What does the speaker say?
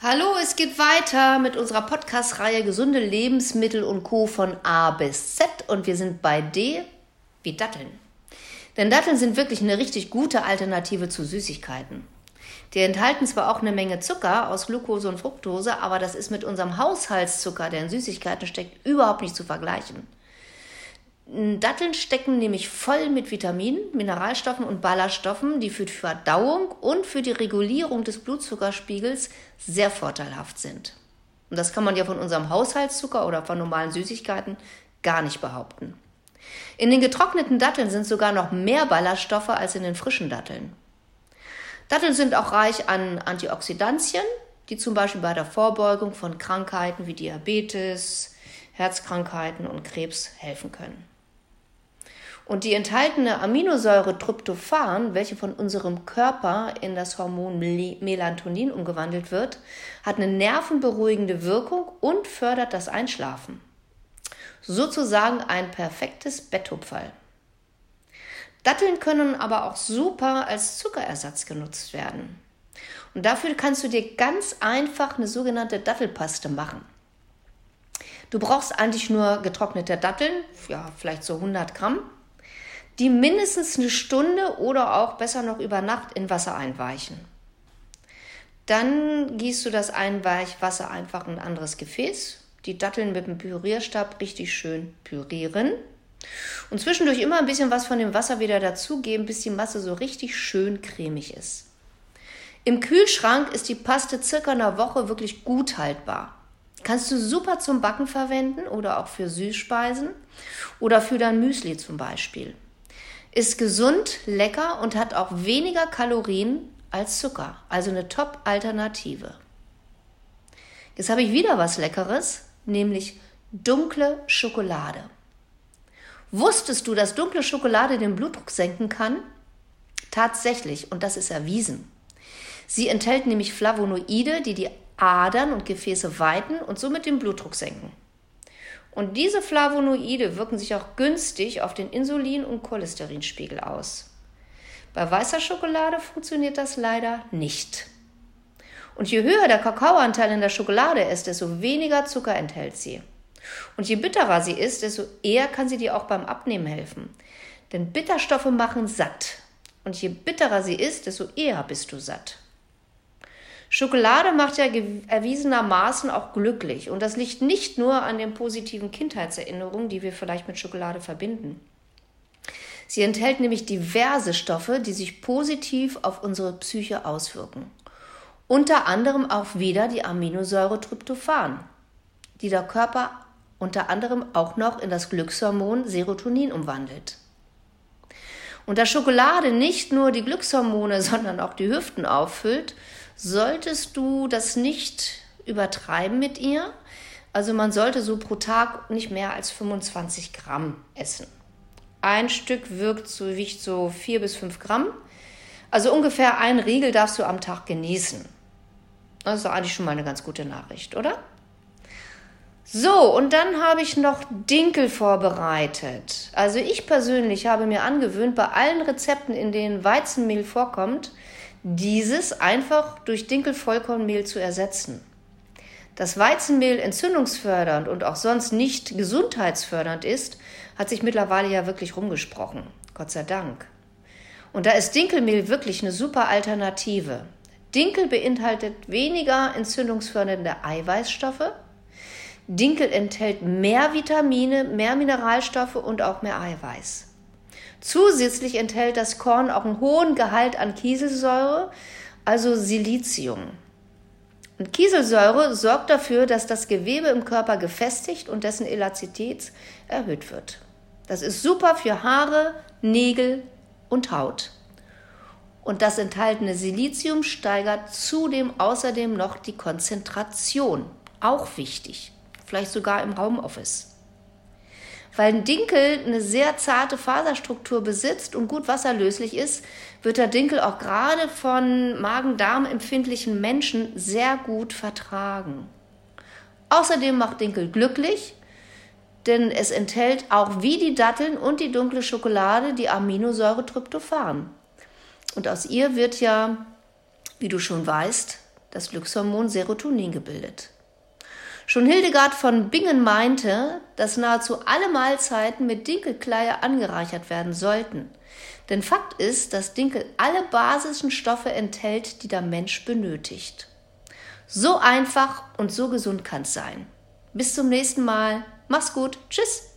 Hallo, es geht weiter mit unserer Podcast-Reihe Gesunde Lebensmittel und Co. von A bis Z und wir sind bei D wie Datteln. Denn Datteln sind wirklich eine richtig gute Alternative zu Süßigkeiten. Die enthalten zwar auch eine Menge Zucker aus Glucose und Fructose, aber das ist mit unserem Haushaltszucker, der in Süßigkeiten steckt, überhaupt nicht zu vergleichen. Datteln stecken nämlich voll mit Vitaminen, Mineralstoffen und Ballaststoffen, die für die Verdauung und für die Regulierung des Blutzuckerspiegels sehr vorteilhaft sind. Und das kann man ja von unserem Haushaltszucker oder von normalen Süßigkeiten gar nicht behaupten. In den getrockneten Datteln sind sogar noch mehr Ballaststoffe als in den frischen Datteln. Datteln sind auch reich an Antioxidantien, die zum Beispiel bei der Vorbeugung von Krankheiten wie Diabetes, Herzkrankheiten und Krebs helfen können. Und die enthaltene Aminosäure Tryptophan, welche von unserem Körper in das Hormon Melatonin umgewandelt wird, hat eine nervenberuhigende Wirkung und fördert das Einschlafen. Sozusagen ein perfektes Betthupferl. Datteln können aber auch super als Zuckerersatz genutzt werden. Und dafür kannst du dir ganz einfach eine sogenannte Dattelpaste machen. Du brauchst eigentlich nur getrocknete Datteln, ja, vielleicht so 100 Gramm, die mindestens eine Stunde oder auch besser noch über Nacht in Wasser einweichen. Dann gießt du das Einweichwasser einfach in ein anderes Gefäß, die Datteln mit dem Pürierstab richtig schön pürieren und zwischendurch immer ein bisschen was von dem Wasser wieder dazugeben, bis die Masse so richtig schön cremig ist. Im Kühlschrank ist die Paste circa einer Woche wirklich gut haltbar. Kannst du super zum Backen verwenden oder auch für Süßspeisen oder für dein Müsli zum Beispiel ist gesund, lecker und hat auch weniger Kalorien als Zucker. Also eine Top-Alternative. Jetzt habe ich wieder was Leckeres, nämlich dunkle Schokolade. Wusstest du, dass dunkle Schokolade den Blutdruck senken kann? Tatsächlich, und das ist erwiesen. Sie enthält nämlich Flavonoide, die die Adern und Gefäße weiten und somit den Blutdruck senken. Und diese Flavonoide wirken sich auch günstig auf den Insulin- und Cholesterinspiegel aus. Bei weißer Schokolade funktioniert das leider nicht. Und je höher der Kakaoanteil in der Schokolade ist, desto weniger Zucker enthält sie. Und je bitterer sie ist, desto eher kann sie dir auch beim Abnehmen helfen. Denn Bitterstoffe machen satt. Und je bitterer sie ist, desto eher bist du satt. Schokolade macht ja erwiesenermaßen auch glücklich. Und das liegt nicht nur an den positiven Kindheitserinnerungen, die wir vielleicht mit Schokolade verbinden. Sie enthält nämlich diverse Stoffe, die sich positiv auf unsere Psyche auswirken. Unter anderem auch wieder die Aminosäure Tryptophan, die der Körper unter anderem auch noch in das Glückshormon Serotonin umwandelt. Und da Schokolade nicht nur die Glückshormone, sondern auch die Hüften auffüllt, solltest du das nicht übertreiben mit ihr. Also man sollte so pro Tag nicht mehr als 25 Gramm essen. Ein Stück wirkt so, wiegt so 4 bis 5 Gramm. Also ungefähr ein Riegel darfst du am Tag genießen. Das ist eigentlich schon mal eine ganz gute Nachricht, oder? So, und dann habe ich noch Dinkel vorbereitet. Also ich persönlich habe mir angewöhnt, bei allen Rezepten, in denen Weizenmehl vorkommt, dieses einfach durch Dinkelvollkornmehl zu ersetzen. Dass Weizenmehl entzündungsfördernd und auch sonst nicht gesundheitsfördernd ist, hat sich mittlerweile ja wirklich rumgesprochen. Gott sei Dank. Und da ist Dinkelmehl wirklich eine super Alternative. Dinkel beinhaltet weniger entzündungsfördernde Eiweißstoffe. Dinkel enthält mehr Vitamine, mehr Mineralstoffe und auch mehr Eiweiß. Zusätzlich enthält das Korn auch einen hohen Gehalt an Kieselsäure, also Silizium. Und Kieselsäure sorgt dafür, dass das Gewebe im Körper gefestigt und dessen Elastizität erhöht wird. Das ist super für Haare, Nägel und Haut. Und das enthaltene Silizium steigert zudem außerdem noch die Konzentration. Auch wichtig. Vielleicht sogar im Homeoffice. Weil ein Dinkel eine sehr zarte Faserstruktur besitzt und gut wasserlöslich ist, wird der Dinkel auch gerade von Magen-Darm empfindlichen Menschen sehr gut vertragen. Außerdem macht Dinkel glücklich, denn es enthält auch wie die Datteln und die dunkle Schokolade die Aminosäure Tryptophan. Und aus ihr wird ja, wie du schon weißt, das Glückshormon Serotonin gebildet. Schon Hildegard von Bingen meinte, dass nahezu alle Mahlzeiten mit Dinkelkleie angereichert werden sollten. Denn Fakt ist, dass Dinkel alle basischen Stoffe enthält, die der Mensch benötigt. So einfach und so gesund kann es sein. Bis zum nächsten Mal. Mach's gut. Tschüss.